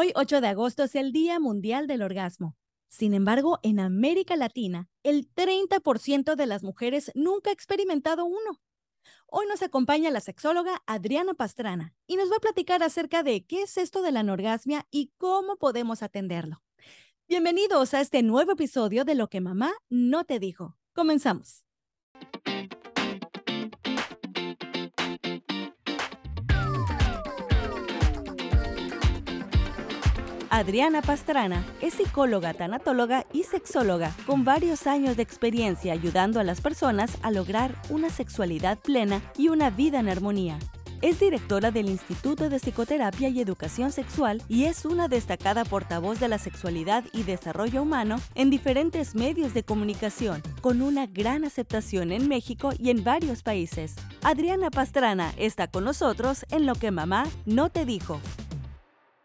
Hoy, 8 de agosto, es el Día Mundial del Orgasmo. Sin embargo, en América Latina, el 30% de las mujeres nunca ha experimentado uno. Hoy nos acompaña la sexóloga Adriana Pastrana y nos va a platicar acerca de qué es esto de la anorgasmia y cómo podemos atenderlo. Bienvenidos a este nuevo episodio de Lo que mamá no te dijo. Comenzamos. Adriana Pastrana es psicóloga, tanatóloga y sexóloga con varios años de experiencia ayudando a las personas a lograr una sexualidad plena y una vida en armonía. Es directora del Instituto de Psicoterapia y Educación Sexual y es una destacada portavoz de la sexualidad y desarrollo humano en diferentes medios de comunicación, con una gran aceptación en México y en varios países. Adriana Pastrana está con nosotros en Lo que mamá no te dijo.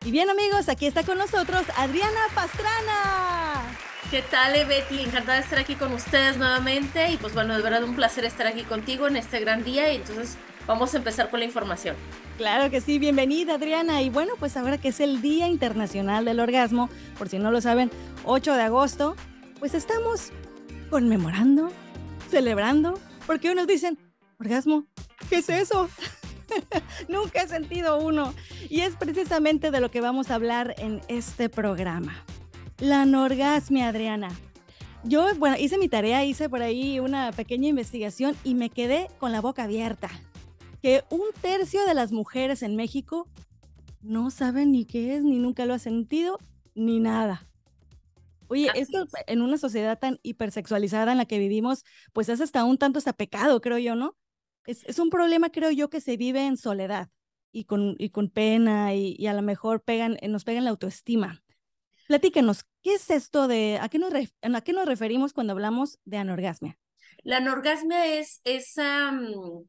Y bien amigos, aquí está con nosotros Adriana Pastrana. ¿Qué tal, Betty? Encantada de estar aquí con ustedes nuevamente y pues bueno, de verdad un placer estar aquí contigo en este gran día y entonces vamos a empezar con la información. Claro que sí, bienvenida Adriana. Y bueno, pues ahora que es el Día Internacional del Orgasmo, por si no lo saben, 8 de agosto, pues estamos conmemorando, celebrando, porque unos dicen, orgasmo, ¿qué es eso? Nunca he sentido uno. Y es precisamente de lo que vamos a hablar en este programa. La anorgasmia, Adriana. Yo, bueno, hice mi tarea, hice por ahí una pequeña investigación y me quedé con la boca abierta. Que un tercio de las mujeres en México no saben ni qué es, ni nunca lo ha sentido, ni nada. Oye, esto en una sociedad tan hipersexualizada en la que vivimos, pues es hasta un tanto hasta pecado, creo yo, ¿no? Es, un problema, creo yo, que se vive en soledad y con, y con pena y, a lo mejor pegan, eh, nos pegan la autoestima. Platíquenos, ¿qué es esto de, a qué, nos a qué nos referimos cuando hablamos de anorgasmia? La anorgasmia es esa, mm,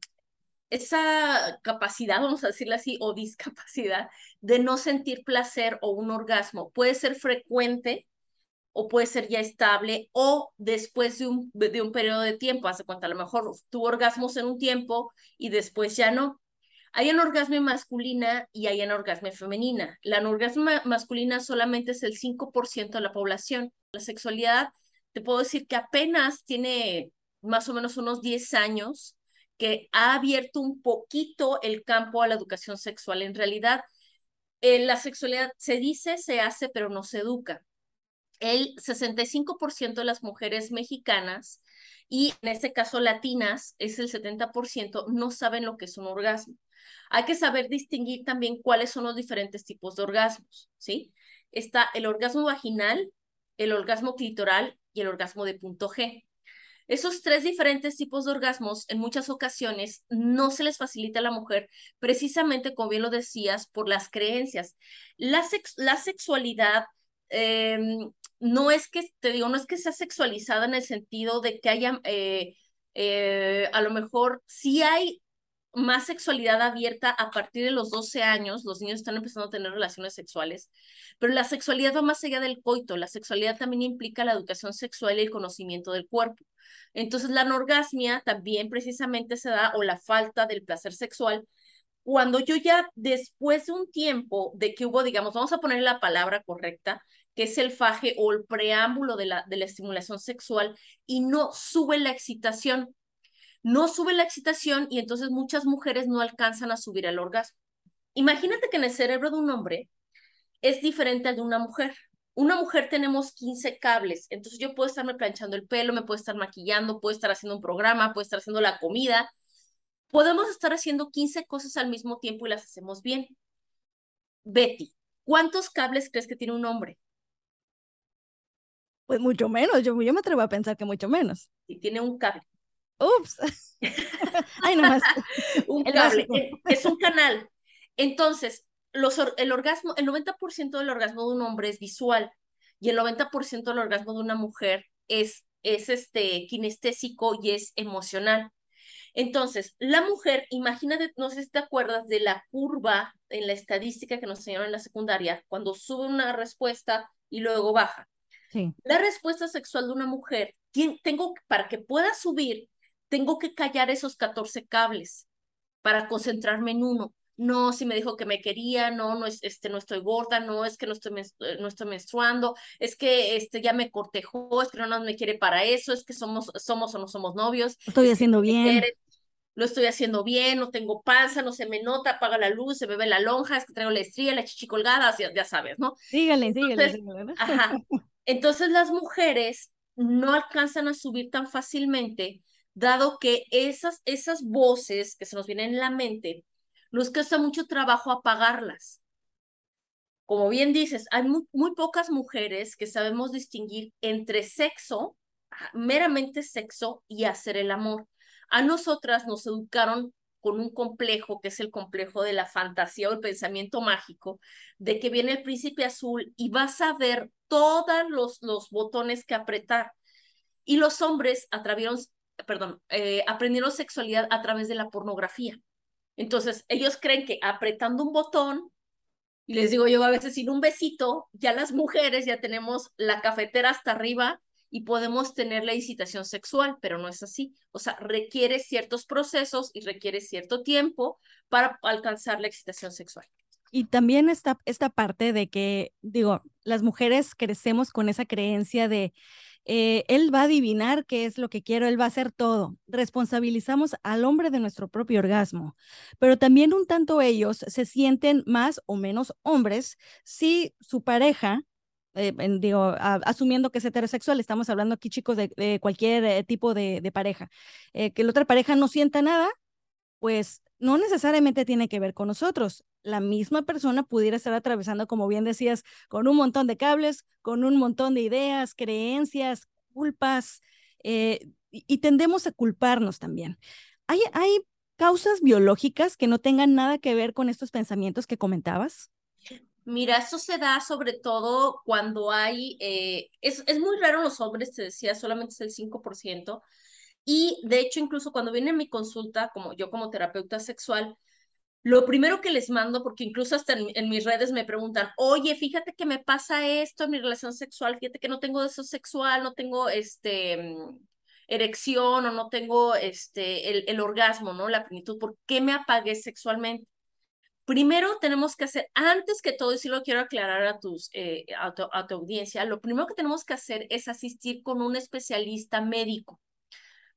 esa capacidad, vamos a decirlo así, o discapacidad de no sentir placer o un orgasmo. Puede ser frecuente o puede ser ya estable o después de un, de un periodo de tiempo, hace cuenta, a lo mejor tuvo orgasmos en un tiempo y después ya no. Hay anorgasmia masculina y hay anorgasmia femenina. La anorgasmia masculina solamente es el 5% de la población. La sexualidad, te puedo decir que apenas tiene más o menos unos 10 años que ha abierto un poquito el campo a la educación sexual. En realidad, eh, la sexualidad se dice, se hace, pero no se educa el 65% de las mujeres mexicanas y en este caso latinas es el 70% no saben lo que es un orgasmo. Hay que saber distinguir también cuáles son los diferentes tipos de orgasmos, ¿sí? Está el orgasmo vaginal, el orgasmo clitoral y el orgasmo de punto G. Esos tres diferentes tipos de orgasmos en muchas ocasiones no se les facilita a la mujer precisamente, como bien lo decías, por las creencias. La, la sexualidad Em, no es que, te digo, no es que sea sexualizada en el sentido de que haya, eh, eh, a lo mejor sí hay más sexualidad abierta a partir de los 12 años, los niños están empezando a tener relaciones sexuales, pero la sexualidad va más allá del coito, la sexualidad también implica la educación sexual y el conocimiento del cuerpo. Entonces la anorgasmia también precisamente se da, o la falta del placer sexual, cuando yo ya después de un tiempo de que hubo, digamos, vamos a poner la palabra correcta, que es el faje o el preámbulo de la, de la estimulación sexual y no sube la excitación. No sube la excitación y entonces muchas mujeres no alcanzan a subir al orgasmo. Imagínate que en el cerebro de un hombre es diferente al de una mujer. Una mujer tenemos 15 cables, entonces yo puedo estarme planchando el pelo, me puedo estar maquillando, puedo estar haciendo un programa, puedo estar haciendo la comida, Podemos estar haciendo 15 cosas al mismo tiempo y las hacemos bien. Betty, ¿cuántos cables crees que tiene un hombre? Pues mucho menos, yo, yo me atrevo a pensar que mucho menos. Y tiene un cable. Ups. Ay, nomás. un cable. Es un canal. Entonces, los, el orgasmo, el 90% del orgasmo de un hombre es visual y el 90% del orgasmo de una mujer es, es este, kinestésico y es emocional. Entonces, la mujer, imagínate, no sé si te acuerdas de la curva en la estadística que nos enseñaron en la secundaria, cuando sube una respuesta y luego baja. Sí. La respuesta sexual de una mujer, tengo, para que pueda subir, tengo que callar esos 14 cables para concentrarme en uno. no, si me dijo que me quería, no, no, es, este, no estoy gorda, no, es que no estoy, eh, no estoy menstruando, es que este, ya me cortejó, es que no me quiere para eso, es que somos, somos o no somos novios. Estoy haciendo bien. lo estoy haciendo bien, no tengo panza, no se me nota, apaga la luz, se me ve la lonja, es que traigo la estría, la chichi colgada, ya, ya sabes, ¿no? Sígale, sígale. Entonces, Ajá. Entonces las mujeres no alcanzan a subir tan fácilmente, dado que esas, esas voces que se nos vienen en la mente, nos cuesta mucho trabajo apagarlas. Como bien dices, hay muy, pocas mujeres que sabemos distinguir entre sexo, meramente sexo, y hacer el amor. A nosotras nos educaron con un complejo que es el complejo de la fantasía o el pensamiento mágico, de que viene el príncipe azul y vas a ver todos los, los botones que apretar. Y los hombres atrevieron, perdón, eh, aprendieron sexualidad a través de la pornografía. Entonces, ellos creen que apretando un botón, y les digo yo a veces sin un besito, ya las mujeres ya tenemos la cafetera hasta arriba y podemos tener la incitación sexual, pero no es así. O sea, requiere ciertos procesos y requiere cierto tiempo para alcanzar la excitación sexual. Y también está esta parte de que, digo, las mujeres crecemos con esa creencia de eh, él va a adivinar qué es lo que quiero, él va a hacer todo. Responsabilizamos al hombre de nuestro propio orgasmo, pero también un tanto ellos se sienten más o menos hombres si su pareja, eh, digo, asumiendo que es heterosexual, estamos hablando aquí chicos de, cualquier eh, tipo de, pareja, que la otra pareja no sienta nada, pues no necesariamente tiene que ver con nosotros. La misma persona pudiera estar atravesando, como bien decías, con un montón de cables, con un montón de ideas, creencias, culpas, eh, y, tendemos a culparnos también. ¿Hay, ¿Hay causas biológicas que no tengan nada que ver con estos pensamientos que comentabas? Mira, eso se da sobre todo cuando hay, eh, es, es muy raro en los hombres, te decía, solamente es el 5%, y de hecho, incluso cuando viene mi consulta, como yo como terapeuta sexual, lo primero que les mando, porque incluso hasta en, mis redes me preguntan, oye, fíjate que me pasa esto en mi relación sexual, fíjate que no tengo deseo sexual, no tengo este mm, erección o no tengo este el, el orgasmo, ¿no? La plenitud, ¿por qué me apagué sexualmente? Primero tenemos que hacer, antes que todo, y si lo quiero aclarar a, tus, eh, a tu audiencia, lo primero que tenemos que hacer es asistir con un especialista médico.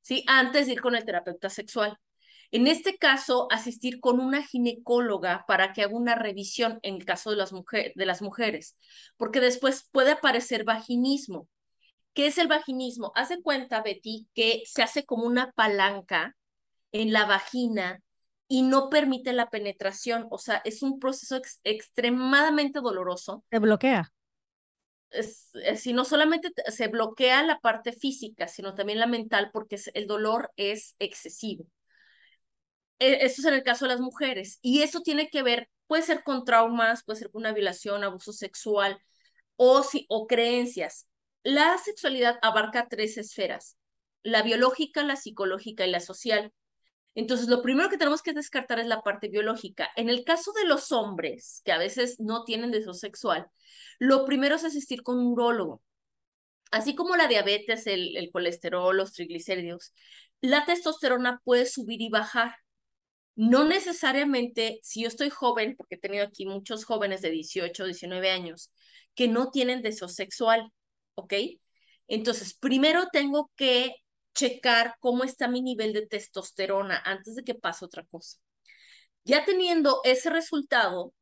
¿sí? Antes de ir con el terapeuta sexual. En este caso, asistir con una ginecóloga para que haga una revisión en el caso de las, de las mujeres, porque después puede aparecer vaginismo. ¿Qué es el vaginismo? Hace cuenta, Betty, que se hace como una palanca en la vagina y no permite la penetración. O sea, es un proceso extremadamente doloroso. Se bloquea es, si no solamente se bloquea la parte física, sino también la mental, porque el dolor es excesivo. E, eso es en el caso de las mujeres. Y eso tiene que ver, puede ser con traumas, puede ser con una violación, abuso sexual o, si, o creencias. La sexualidad abarca tres esferas, la biológica, la psicológica y la social. Entonces, lo primero que tenemos que descartar es la parte biológica. En el caso de los hombres, que a veces no tienen deseo sexual, lo primero es asistir con un urólogo. Así como la diabetes, el, el colesterol, los triglicéridos, la testosterona puede subir y bajar. No necesariamente, si yo estoy joven, porque he tenido aquí muchos jóvenes de 18, 19 años, que no tienen deseo sexual, ¿ok? Entonces, primero tengo que checar cómo está mi nivel de testosterona antes de que pase otra cosa. Ya teniendo ese resultado,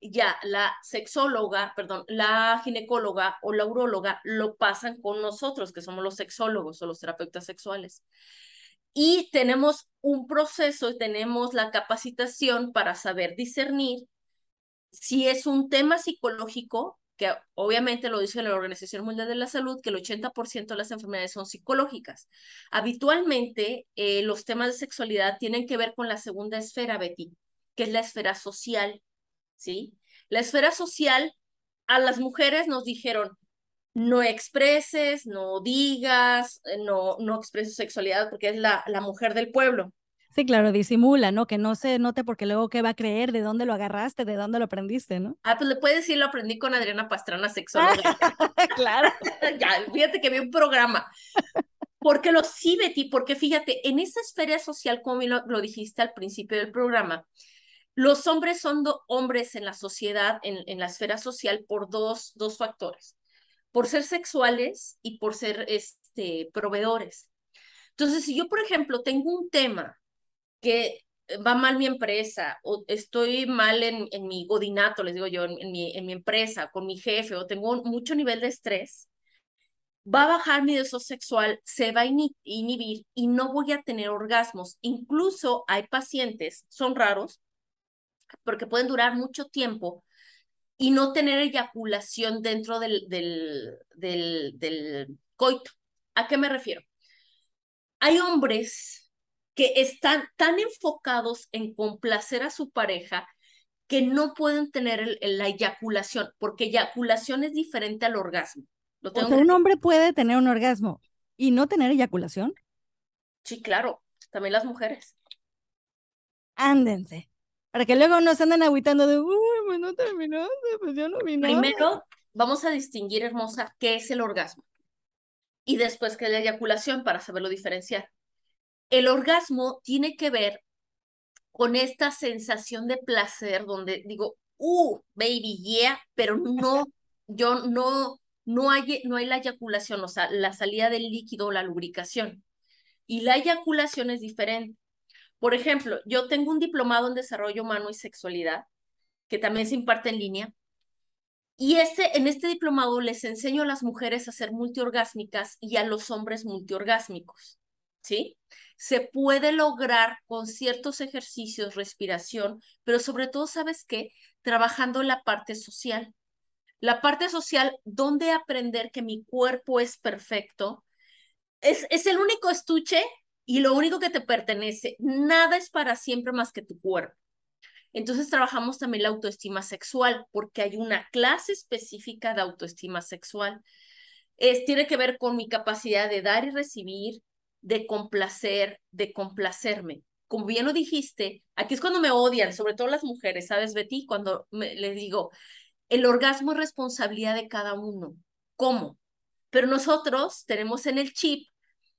ya la sexóloga, perdón, la ginecóloga o la uróloga lo pasan con nosotros, que somos los sexólogos o los terapeutas sexuales. Y tenemos un proceso tenemos la capacitación para saber discernir si es un tema psicológico, que obviamente lo dice la Organización Mundial de la Salud, que el 80% de las enfermedades son psicológicas. Habitualmente, eh, los temas de sexualidad tienen que ver con la segunda esfera, Betty, que es la esfera social ¿sí? La esfera social, a las mujeres nos dijeron, no expreses, no digas, eh, no, no expreses sexualidad porque es la, la mujer del pueblo. Sí, claro, disimula, ¿no? Que no se note porque luego qué va a creer, de dónde lo agarraste, de dónde lo aprendiste, ¿no? Ah, pues le puedes decir, lo aprendí con Adriana Pastrana, sexóloga. claro. ya, fíjate que vi un programa. Porque lo sí, Betty, porque fíjate, en esa esfera social, como lo, lo dijiste al principio del programa, Los hombres son hombres en la sociedad, en, en la esfera social, por dos, dos factores, por ser sexuales y por ser este, proveedores. Entonces, si yo, por ejemplo, tengo un tema que va mal mi empresa o estoy mal en, en mi godinato, les digo yo, en, mi, en mi empresa, con mi jefe o tengo mucho nivel de estrés, va a bajar mi deseo sexual, se va a inhibir y no voy a tener orgasmos. Incluso hay pacientes, son raros, porque pueden durar mucho tiempo y no tener eyaculación dentro del, del, del, del coito. ¿A qué me refiero? Hay hombres que están tan enfocados en complacer a su pareja que no pueden tener la eyaculación, porque eyaculación es diferente al orgasmo. o sea, un hombre puede tener un orgasmo y no tener eyaculación. Sí, claro, también las mujeres. Ándense, para que luego no se anden agüitando de, uy, pues no terminó, pues yo no vi Primero, vamos a distinguir, hermosa, qué es el orgasmo. Y después qué es la eyaculación para saberlo diferenciar el orgasmo tiene que ver con esta sensación de placer donde digo, uh, baby, yeah, pero no, yo no, no hay, no hay la eyaculación, o sea, la salida del líquido o la lubricación. Y la eyaculación es diferente. Por ejemplo, yo tengo un diplomado en desarrollo humano y sexualidad, que también se imparte en línea. Y este, en este diplomado les enseño a las mujeres a ser multiorgásmicas y a los hombres multiorgásmicos. ¿Sí? se puede lograr con ciertos ejercicios, respiración, pero sobre todo, ¿sabes qué? Trabajando la parte social. La parte social, donde aprender que mi cuerpo es perfecto, es, es el único estuche y lo único que te pertenece. Nada es para siempre más que tu cuerpo. Entonces trabajamos también la autoestima sexual, porque hay una clase específica de autoestima sexual. Es, tiene que ver con mi capacidad de dar y recibir, de complacer, de complacerme. Como bien lo dijiste, aquí es cuando me odian, sobre todo las mujeres, ¿sabes, Betty? Cuando me, les digo, el orgasmo es responsabilidad de cada uno. ¿Cómo? Pero nosotros tenemos en el chip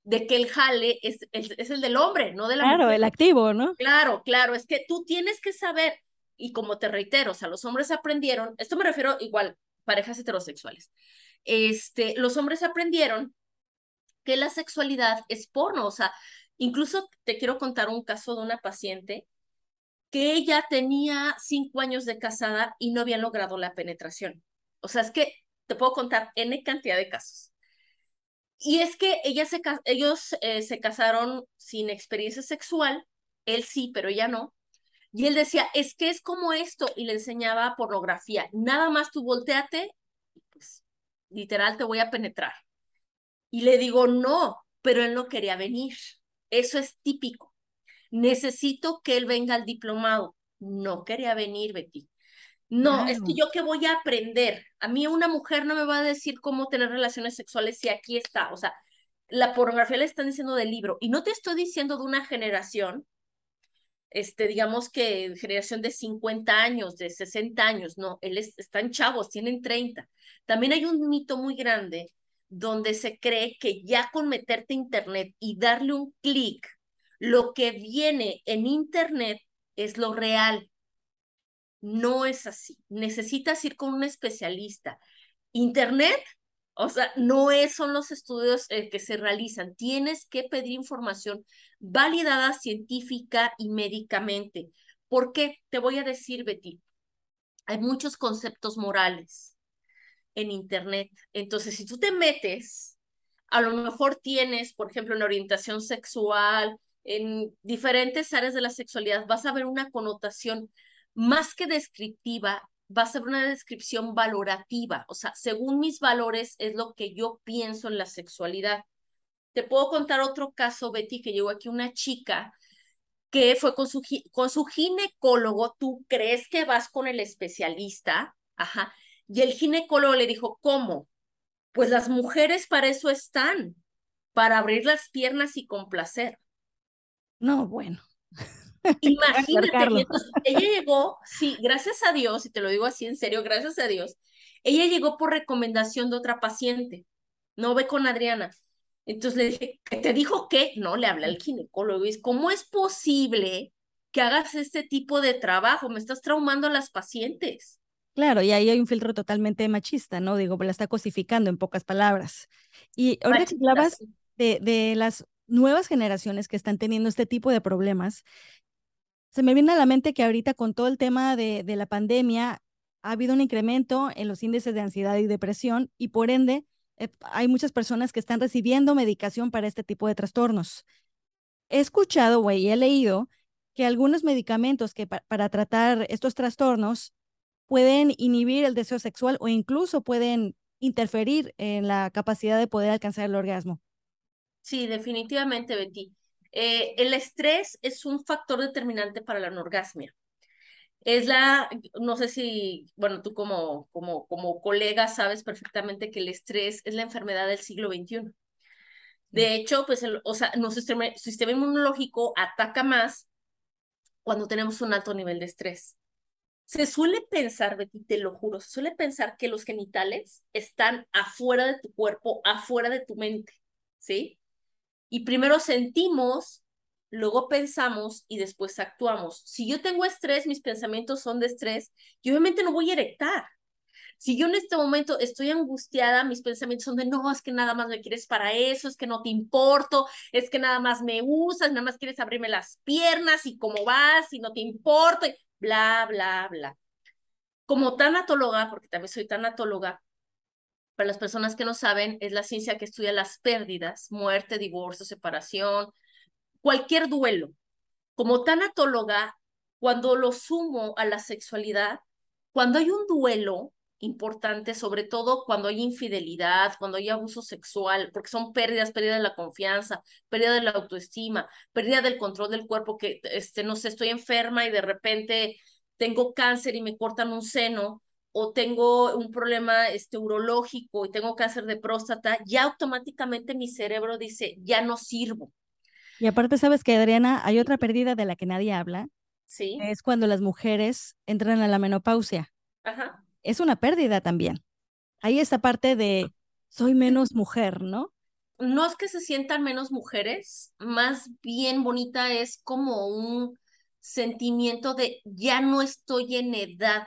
de que el jale es, es, el del hombre, no de la claro, el activo, ¿no? Claro, claro, es que tú tienes que saber, y como te reitero, o sea, los hombres aprendieron, esto me refiero igual, parejas heterosexuales, este, los hombres aprendieron que la sexualidad es porno. O sea, incluso te quiero contar un caso de una paciente que ella tenía cinco años de casada y no habían logrado la penetración. O sea, es que te puedo contar N cantidad de casos. Y es que ella se, ellos eh, se casaron sin experiencia sexual, él sí, pero ella no. Y él decía, es que es como esto, y le enseñaba pornografía. Nada más tú volteate, pues literal te voy a penetrar. Y le digo, no, pero él no quería venir. Eso es típico. Necesito que él venga al diplomado. No quería venir, Betty. No, es que yo qué voy a aprender. A mí una mujer no me va a decir cómo tener relaciones sexuales si aquí está. O sea, la pornografía le están diciendo del libro. Y no te estoy diciendo de una generación, este, digamos que generación de 50 años, de 60 años. No, él están chavos, tienen 30. También hay un mito muy grande donde se cree que ya con meterte internet y darle un clic, lo que viene en internet es lo real. No es así. Necesitas ir con un especialista. Internet, o sea, no es, son los estudios eh, que se realizan. Tienes que pedir información validada científica y médicamente. ¿Por qué? Te voy a decir, Betty, hay muchos conceptos morales en Internet. Entonces, si tú te metes, a lo mejor tienes, por ejemplo, en orientación sexual, en diferentes áreas de la sexualidad, vas a ver una connotación más que descriptiva, vas a ver una descripción valorativa. O sea, según mis valores es lo que yo pienso en la sexualidad. Te puedo contar otro caso, Betty, que llegó aquí una chica que fue con su, con su ginecólogo, tú crees que vas con el especialista, ajá, y el ginecólogo le dijo, ¿cómo? Pues las mujeres para eso están, para abrir las piernas y complacer. No, bueno. Imagínate, ella llegó, sí, gracias a Dios, y te lo digo así en serio, gracias a Dios, ella llegó por recomendación de otra paciente, no ve con Adriana. Entonces le dije, ¿te dijo qué? No, le habla al ginecólogo y es, ¿cómo es posible que hagas este tipo de trabajo, me estás traumando a las pacientes. Claro, y ahí hay un filtro totalmente machista, ¿no? Digo, la está cosificando en pocas palabras. Y ahora que hablabas de, de las nuevas generaciones que están teniendo este tipo de problemas, se me viene a la mente que ahorita con todo el tema de, de la pandemia ha habido un incremento en los índices de ansiedad y depresión y por ende eh, hay muchas personas que están recibiendo medicación para este tipo de trastornos. He escuchado, güey, y he leído que algunos medicamentos que para tratar estos trastornos pueden inhibir el deseo sexual o incluso pueden interferir en la capacidad de poder alcanzar el orgasmo. Sí, definitivamente, Betty. Eh, el estrés es un factor determinante para la anorgasmia. Es la, no sé si, bueno, tú como, como, como colega sabes perfectamente que el estrés es la enfermedad del siglo XXI. De hecho, pues, o sea, nuestro sistema, sistema inmunológico ataca más cuando tenemos un alto nivel de estrés. Se suele pensar, Betty, te lo juro, se suele pensar que los genitales están afuera de tu cuerpo, afuera de tu mente, ¿sí? Y primero sentimos, luego pensamos y después actuamos. Si yo tengo estrés, mis pensamientos son de estrés, yo obviamente no voy a erectar. Si yo en este momento estoy angustiada, mis pensamientos son de no, es que nada más me quieres para eso, es que no te importo, es que nada más me usas, nada más quieres abrirme las piernas y cómo vas y no te importo, bla, bla, bla. Como tanatóloga, porque también soy tanatóloga, para las personas que no saben, es la ciencia que estudia las pérdidas, muerte, divorcio, separación, cualquier duelo. Como tanatóloga, cuando lo sumo a la sexualidad, cuando hay un duelo importante, sobre todo cuando hay infidelidad, cuando hay abuso sexual, porque son pérdidas, pérdida de la confianza, pérdida de la autoestima, pérdida del control del cuerpo, que, este, no sé, estoy enferma y de repente tengo cáncer y me cortan un seno, o tengo un problema este, urológico y tengo cáncer de próstata, ya automáticamente mi cerebro dice, ya no sirvo. Y aparte, sabes que, Adriana, hay otra pérdida de la que nadie habla. Sí. Es cuando las mujeres entran a la menopausia. Ajá. Es una pérdida también. Hay esta parte de soy menos mujer, ¿no? No es que se sientan menos mujeres, más bien bonita es como un sentimiento de ya no estoy en edad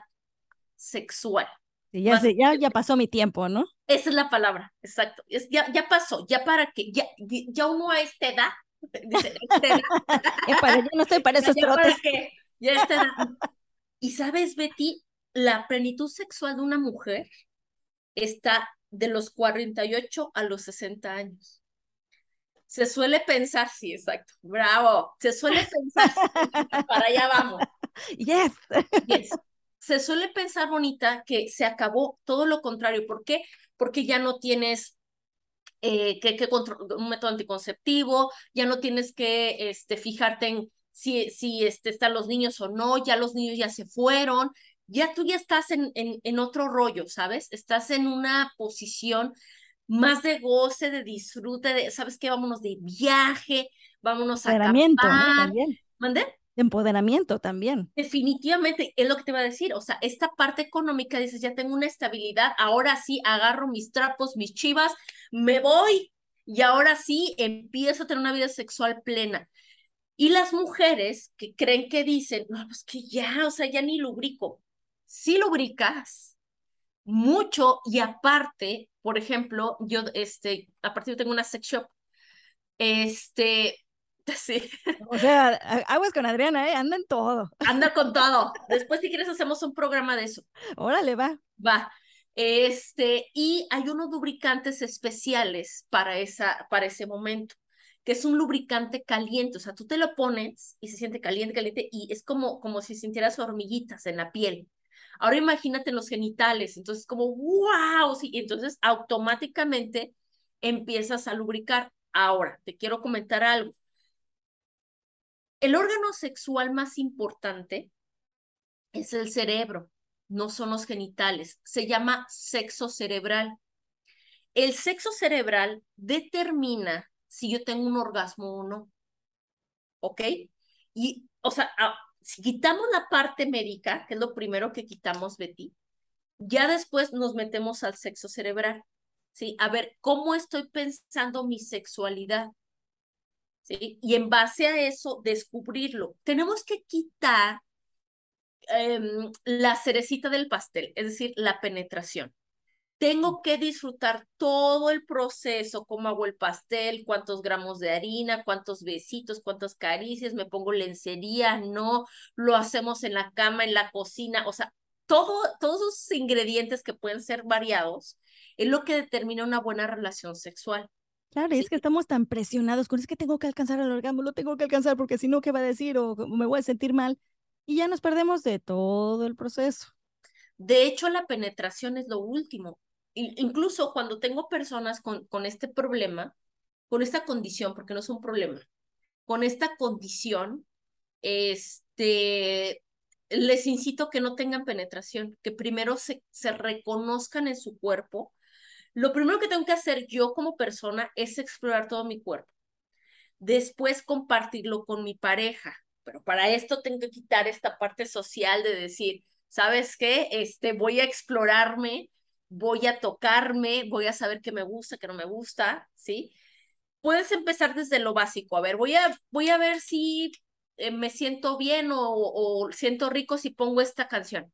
sexual. ya, ya, ya pasó mi tiempo, ¿no? Esa es la palabra, exacto. Es, ya, ya pasó, ya para que, ya, ya uno a esta edad, dice, para, yo no estoy para esos ya, trotes. ya esta edad. Y sabes, Betty, la plenitud sexual de una mujer está de los 48 a los 60 años. Se suele pensar, sí, exacto, bravo, se suele pensar, para allá vamos. Yes. yes se suele pensar, bonita, que se acabó todo lo contrario. ¿Por qué? Porque ya no tienes eh, que, que un método anticonceptivo, ya no tienes que este, fijarte en si, si este, están los niños o no, ya los niños ya se fueron, ya tú ya estás en, en, en otro rollo, ¿sabes? Estás en una posición más de goce, de disfrute, de, ¿sabes qué? Vámonos de viaje, vámonos a acampar. También. ¿Mandé? empoderamiento también. Definitivamente, es lo que te iba a decir, o sea, esta parte económica, dices, ya tengo una estabilidad, ahora sí agarro mis trapos, mis chivas, me voy y ahora sí empiezo a tener una vida sexual plena. Y las mujeres que creen que dicen, no, pues que ya, o sea, ya ni lubrico. Sí lubricas mucho y aparte, por ejemplo, yo, este, aparte yo tengo una sex shop, este, Sí. O sea, aguas con Adriana, ¿eh? Anda en todo. Anda con todo. Después, si quieres, hacemos un programa de eso. Órale, va. Va. Este, y hay unos lubricantes especiales para, esa, para ese momento, que es un lubricante caliente. O sea, tú te lo pones y se siente caliente, caliente, y es como, como si sintieras hormiguitas en la piel. Ahora imagínate los genitales, entonces como, wow, sí, entonces automáticamente empiezas a lubricar. Ahora, te quiero comentar algo. El órgano sexual más importante es el cerebro, no son los genitales. Se llama sexo cerebral. El sexo cerebral determina si yo tengo un orgasmo o no. ¿Ok? Y, o sea, si quitamos la parte médica, que es lo primero que quitamos, Betty, ya después nos metemos al sexo cerebral. ¿Sí? A ver, ¿cómo estoy pensando mi sexualidad? ¿sí? Y en base a eso, descubrirlo. Tenemos que quitar em, la cerecita del pastel, es decir, la penetración. Tengo que disfrutar todo el proceso, cómo hago el pastel, cuántos gramos de harina, cuántos besitos, cuántas caricias, me pongo lencería, no, lo hacemos en la cama, en la cocina, o sea, todo, todos esos ingredientes que pueden ser variados es lo que determina una buena relación sexual. Claro, y es que estamos tan presionados con es que tengo que alcanzar el orgasmo, lo tengo que alcanzar porque si no, ¿qué va a decir? O me voy a sentir mal. Y ya nos perdemos de todo el proceso. De hecho, la penetración es lo último incluso cuando tengo personas con, con este problema, con esta condición, porque no es un problema, con esta condición, este, les incito que no tengan penetración, que primero se, se reconozcan en su cuerpo. Lo primero que tengo que hacer yo como persona es explorar todo mi cuerpo. Después compartirlo con mi pareja. Pero para esto tengo que quitar esta parte social de decir, ¿sabes qué? Este, voy a explorarme voy a tocarme, voy a saber qué me gusta, qué no me gusta, ¿sí? Puedes empezar desde lo básico. A ver, voy a, voy a ver si eh, me siento bien o, siento rico si pongo esta canción.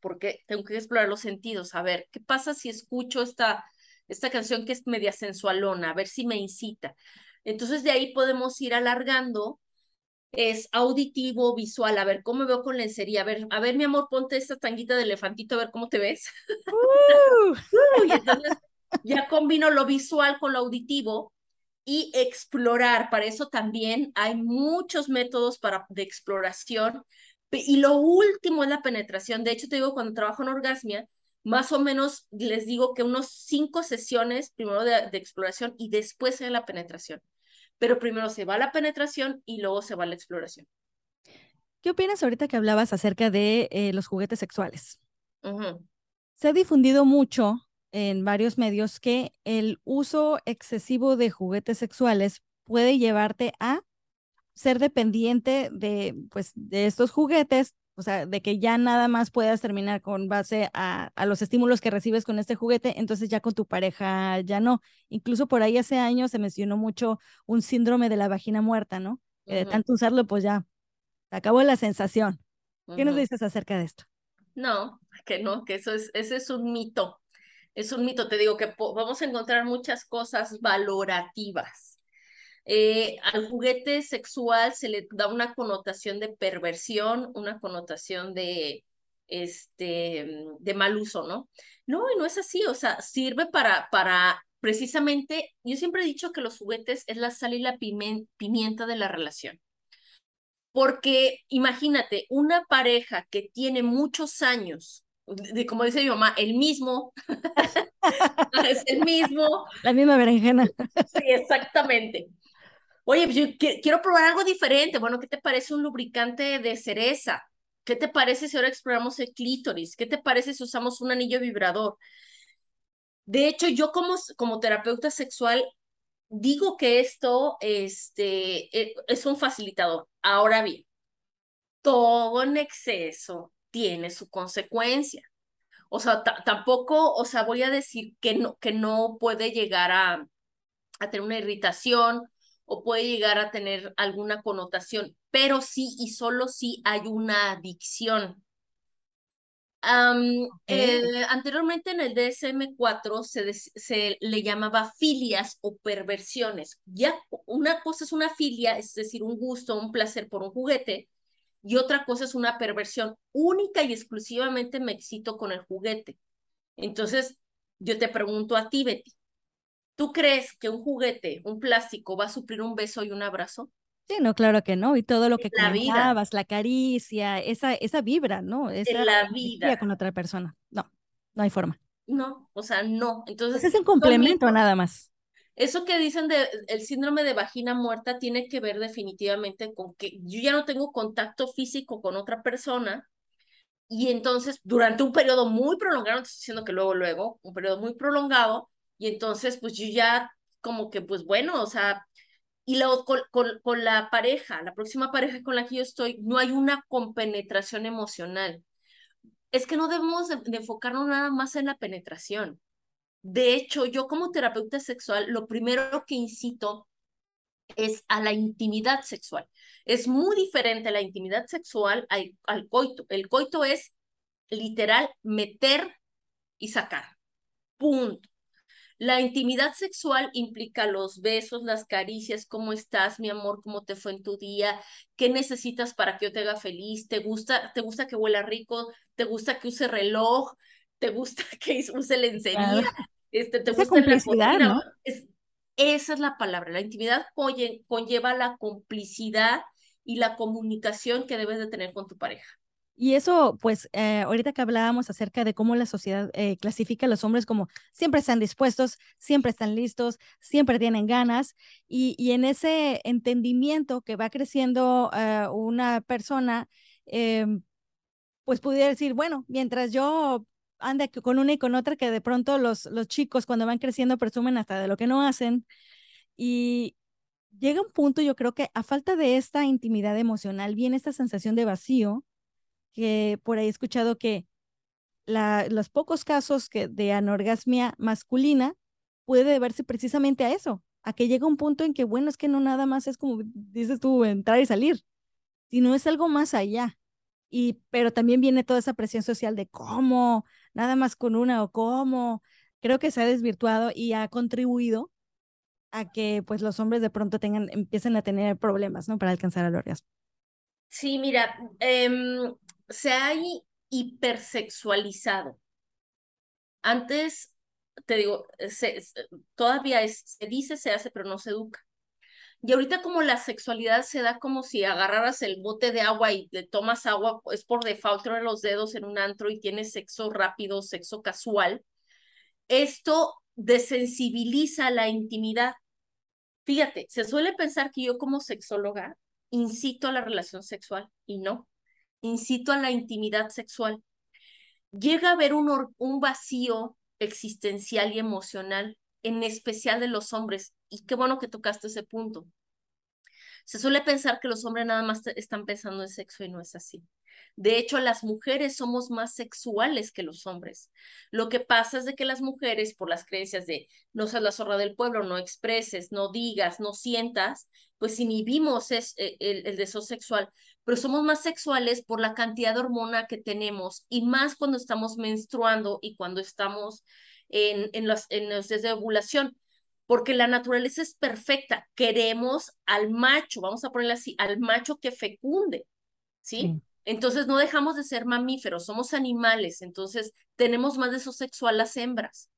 Porque tengo que explorar los sentidos. A ver, ¿qué pasa si escucho esta, esta canción que es media sensualona? A ver si me incita. Entonces de ahí podemos ir alargando es auditivo, visual, a ver cómo veo con lencería, a ver, a ver mi amor, ponte esta tanguita de elefantito, a ver cómo te ves. Uh. y entonces ya combino lo visual con lo auditivo y explorar, para eso también hay muchos métodos para, de exploración. Y lo último es la penetración. De hecho, te digo, cuando trabajo en orgasmia, más o menos les digo que unos cinco sesiones primero de, de exploración y después de la penetración pero primero se va la penetración y luego se va la exploración. ¿Qué opinas ahorita que hablabas acerca de eh, los juguetes sexuales? Se ha difundido mucho en varios medios que el uso excesivo de juguetes sexuales puede llevarte a ser dependiente de, pues, de estos juguetes o sea, de que ya nada más puedas terminar con base a, a, los estímulos que recibes con este juguete, entonces ya con tu pareja ya no. Incluso por ahí hace años se mencionó mucho un síndrome de la vagina muerta, ¿no? Que de tanto usarlo, pues ya, acabó la sensación. ¿Qué nos dices acerca de esto? No, que no, que eso es, ese es un mito. Es un mito, te digo que vamos a encontrar muchas cosas valorativas eh, al juguete sexual se le da una connotación de perversión, una connotación de, este, de mal uso, ¿no? No, y no es así, o sea, sirve para, para precisamente, yo siempre he dicho que los juguetes es la sal y la pimienta de la relación. Porque imagínate, una pareja que tiene muchos años, de, como dice mi mamá, el mismo, es el mismo. La misma berenjena. Sí, exactamente. Oye, pues yo quiero probar algo diferente. Bueno, ¿qué te parece un lubricante de cereza? ¿Qué te parece si ahora exploramos el clítoris? ¿Qué te parece si usamos un anillo vibrador? De hecho, yo como, como terapeuta sexual digo que esto este, e, es un facilitador. Ahora bien, todo en exceso tiene su consecuencia. O sea, tampoco, o sea, voy a decir que no, que no puede llegar a, a tener una irritación o puede llegar a tener alguna connotación, pero sí y solo si hay una adicción. Eh, anteriormente en el DSM-4 se, se le llamaba filias o perversiones. Ya una cosa es una filia, es decir, un gusto, un placer por un juguete, y otra cosa es una perversión única y exclusivamente me excito con el juguete. Entonces, yo te pregunto a ti, Betty, ¿Tú crees que un juguete, un plástico, va a suplir un beso y un abrazo? Sí, no, claro que no. Y todo lo que la comentabas, la caricia, esa, esa vibra, ¿no? Esa la vida. con otra persona. No, no hay forma. No, o sea, no. Entonces. Pues es un complemento nada más. Eso que dicen de el síndrome de vagina muerta tiene que ver definitivamente con que yo ya no tengo contacto físico con otra persona y entonces durante un periodo muy prolongado, no estoy diciendo que luego, luego, un periodo muy prolongado, y entonces, pues yo ya como que, pues bueno, o sea, y luego con, con, la pareja, la próxima pareja con la que yo estoy, no hay una compenetración emocional. Es que no debemos de, enfocarnos nada más en la penetración. De hecho, yo como terapeuta sexual, lo primero que incito es a la intimidad sexual. Es muy diferente la intimidad sexual al, al coito. El coito es literal meter y sacar. Punto. La intimidad sexual implica los besos, las caricias, cómo estás, mi amor, cómo te fue en tu día, qué necesitas para que yo te haga feliz, te gusta, te gusta que huela rico, te gusta que use reloj, te gusta que use lencería, este, te gusta la ¿no? Es, esa es la palabra. La intimidad conlleva la complicidad y la comunicación que debes de tener con tu pareja. Y eso, pues, eh, ahorita que hablábamos acerca de cómo la sociedad eh, clasifica a los hombres como siempre están dispuestos, siempre están listos, siempre tienen ganas, y, y en ese entendimiento que va creciendo eh, una persona, em, pues pudiera decir, bueno, mientras yo anda con una y con otra que de pronto los, los chicos cuando van creciendo presumen hasta de lo que no hacen. Y llega un punto, yo creo que a falta de esta intimidad emocional, viene esta sensación de vacío, que por ahí he escuchado que la, los pocos casos que de anorgasmia masculina puede deberse precisamente a eso, a que llega un punto en que, bueno, es que no nada más es como dices tú, entrar y salir, sino es algo más allá. Y, pero también viene toda esa presión social de cómo, nada más con una o cómo. Creo que se ha desvirtuado y ha contribuido a que pues los hombres de pronto tengan, empiecen a tener problemas, ¿no? Para alcanzar el orgasmo. Sí, mira, em, se ha hipersexualizado. Antes, te digo, todavía se dice, se hace, pero no se educa. Y ahorita como la sexualidad se da como si agarraras el bote de agua y le tomas agua, es por default de los dedos en un antro y tienes sexo rápido, sexo casual, esto desensibiliza la intimidad. Fíjate, se suele pensar que yo como sexóloga incito a la relación sexual y no, incito a la intimidad sexual. Llega a haber un, un vacío existencial y emocional en especial de los hombres. Y qué bueno que tocaste ese punto. Se suele pensar que los hombres nada más están pensando en sexo y no es así. De hecho, las mujeres somos más sexuales que los hombres. Lo que pasa es de que las mujeres, por las creencias de no seas la zorra del pueblo, no expreses, no digas, no sientas, pues inhibimos es, eh, el, el deseo sexual. Pero somos más sexuales por la cantidad de hormona que tenemos y más cuando estamos menstruando y cuando estamos en, en, los, en los de ovulación, porque la naturaleza es perfecta. Queremos al macho, vamos a ponerle así, al macho que fecunde, ¿sí? Entonces no dejamos de ser mamíferos, somos animales, entonces tenemos más de eso sexual las hembras.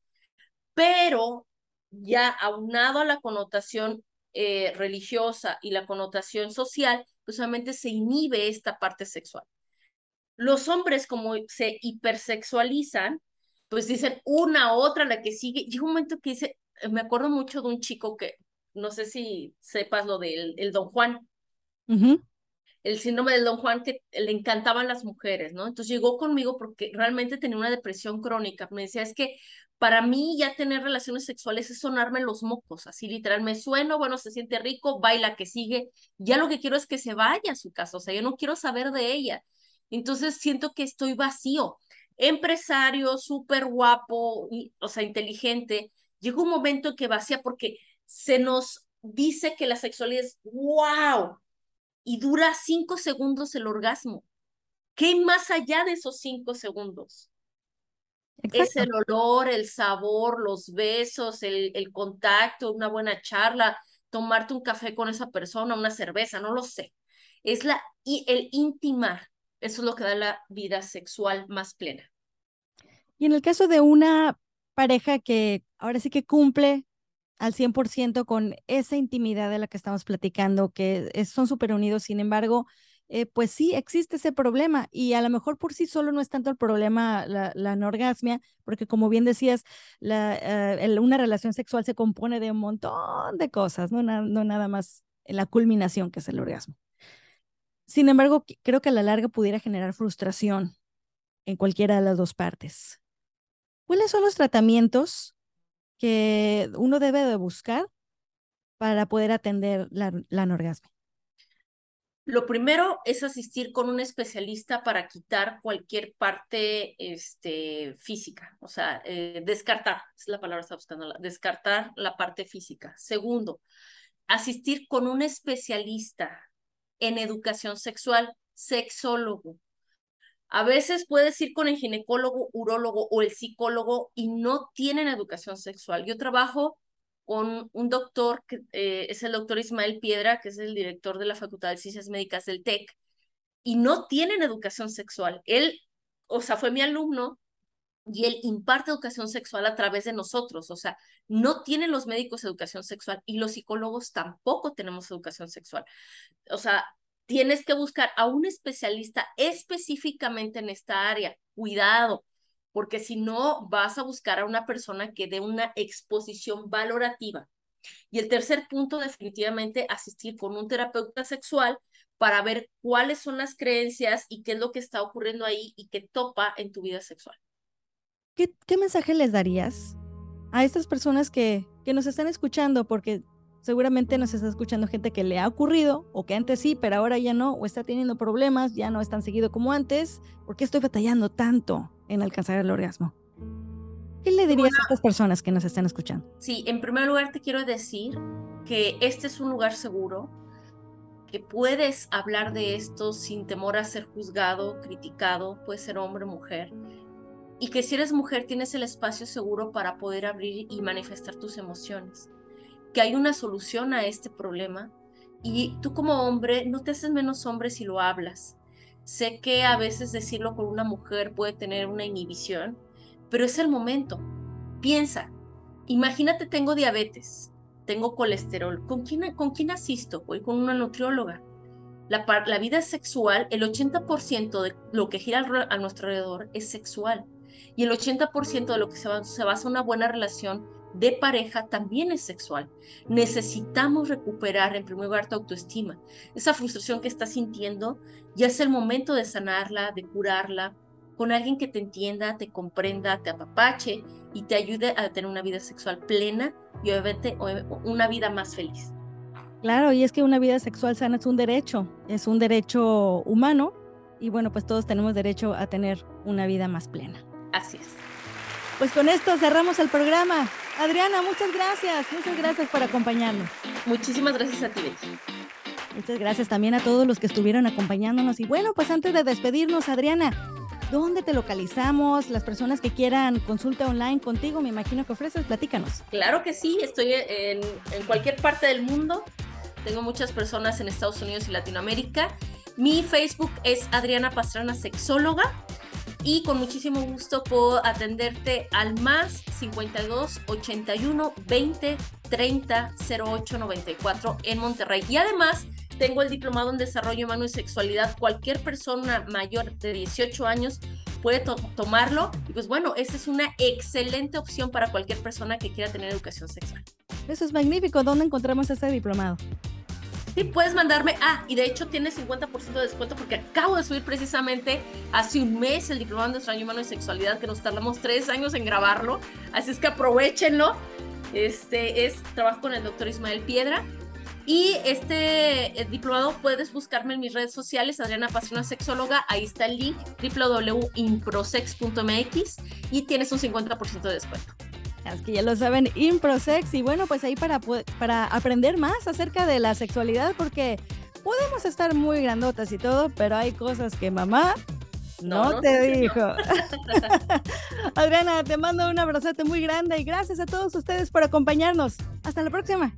Pero ya aunado a la connotación eh, religiosa y la connotación social, pues solamente se inhibe esta parte sexual. Los hombres como se hipersexualizan, pues dicen una, otra, la que sigue. Llega un momento que dice, me acuerdo mucho de un chico que, no sé si sepas lo del el Don Juan. El síndrome del Don Juan que le encantaban las mujeres, ¿no? Entonces llegó conmigo porque realmente tenía una depresión crónica. Me decía, es que para mí ya tener relaciones sexuales es sonarme los mocos, así literal, me sueno, bueno, se siente rico, baila que sigue, ya lo que quiero es que se vaya a su casa, o sea, yo no quiero saber de ella. Entonces siento que estoy vacío empresario, súper guapo, o sea, inteligente, llegó un momento en que vacía porque se nos dice que la sexualidad es wow y dura cinco segundos el orgasmo. ¿Qué hay más allá de esos cinco segundos? Es el olor, el sabor, los besos, el, el contacto, una buena charla, tomarte un café con esa persona, una cerveza, no lo sé. Es la, y el intimar, eso es lo que da la vida sexual más plena. Y en el caso de una pareja que ahora sí que cumple al 100% con esa intimidad de la que estamos platicando, que son súper unidos, sin embargo, eh, pues sí existe ese problema y a lo mejor por sí solo no es tanto el problema la, la anorgasmia, porque como bien decías, la, eh, una relación sexual se compone de un montón de cosas, no, no nada más la culminación que es el orgasmo. Sin embargo, creo que a la larga pudiera generar frustración en cualquiera de las dos partes. ¿Cuáles son los tratamientos que uno debe de buscar para poder atender la, la? Lo primero es asistir con un especialista para quitar cualquier parte este, física, o sea, eh, descartar, es la palabra que está buscando, descartar la parte física. Segundo, asistir con un especialista en educación sexual, sexólogo. A veces puedes ir con el ginecólogo, urólogo o el psicólogo y no tienen educación sexual. Yo trabajo con un doctor, que eh, es el doctor Ismael Piedra, que es el director de la Facultad de Ciencias Médicas del TEC, y no tienen educación sexual. Él, o sea, fue mi alumno y él imparte educación sexual a través de nosotros, o sea, no tienen los médicos educación sexual y los psicólogos tampoco tenemos educación sexual. O sea, tienes que buscar a un especialista específicamente en esta área. Cuidado, porque si no vas a buscar a una persona que dé una exposición valorativa. Y el tercer punto, definitivamente, asistir con un terapeuta sexual para ver cuáles son las creencias y qué es lo que está ocurriendo ahí y qué topa en tu vida sexual. ¿Qué, qué mensaje les darías a estas personas que, que nos están escuchando? Porque seguramente nos está escuchando gente que le ha ocurrido o que antes sí, pero ahora ya no, o está teniendo problemas, ya no es tan seguido como antes. ¿Por qué estoy batallando tanto? en alcanzar el orgasmo. ¿Qué le dirías a estas personas que nos están escuchando? Sí, en primer lugar te quiero decir que este es un lugar seguro, que puedes hablar de esto sin temor a ser juzgado, criticado, puede ser hombre o mujer, y que si eres mujer tienes el espacio seguro para poder abrir y manifestar tus emociones, que hay una solución a este problema y tú como hombre no te haces menos hombre si lo hablas, Sé que a veces decirlo con una mujer puede tener una inhibición, pero es el momento. Piensa, imagínate tengo diabetes, tengo colesterol, ¿con quién, con quién asisto? Voy con una nutrióloga. La, la vida sexual, el 80% de lo que gira a nuestro alrededor es sexual. Y el 80% de lo que se, se basa una buena relación de pareja también es sexual. Necesitamos recuperar en primer lugar tu autoestima. Esa frustración que estás sintiendo, ya es el momento de sanarla, de curarla, con alguien que te entienda, te comprenda, te apapache y te ayude a tener una vida sexual plena y obviamente una vida más feliz. Claro, y es que una vida sexual sana es un derecho, es un derecho humano y bueno, pues todos tenemos derecho a tener una vida más plena. Así es. Pues con esto cerramos el programa. Adriana, muchas gracias. Muchas gracias por acompañarnos. Muchísimas gracias a ti, Muchas gracias también a todos los que estuvieron acompañándonos. Y bueno, pues antes de despedirnos, Adriana, ¿dónde te localizamos? Las personas que quieran consulta online contigo, me imagino que ofreces, platícanos. Claro que sí, estoy en, en cualquier parte del mundo. Tengo muchas personas en Estados Unidos y Latinoamérica. Mi Facebook es Adriana Pastrana Sexóloga y con muchísimo gusto puedo atenderte al más 52 81 20 30 08 94 en Monterrey. Y además tengo el diplomado en desarrollo humano y sexualidad. Cualquier persona mayor de 18 años puede tomarlo. Y pues bueno, esa es una excelente opción para cualquier persona que quiera tener educación sexual. Eso es magnífico. ¿Dónde encontramos ese diplomado? Sí, puedes mandarme. Ah, y de hecho tiene 50% de descuento porque acabo de subir precisamente hace un mes el diplomado de extraño humano y sexualidad que nos tardamos tres años en grabarlo. Así es que aprovechenlo. Este es trabajo con el doctor Ismael Piedra. Y este diplomado puedes buscarme en mis redes sociales, Adriana Pasiona Sexóloga. Ahí está el link www.improsex.mx y tienes un 50% de descuento. Es que ya lo saben, Improsex. Y bueno, pues ahí para, para aprender más acerca de la sexualidad, porque podemos estar muy grandotas y todo, pero hay cosas que mamá no, te dijo. Adriana, te mando un abrazote muy grande y gracias a todos ustedes por acompañarnos. Hasta la próxima.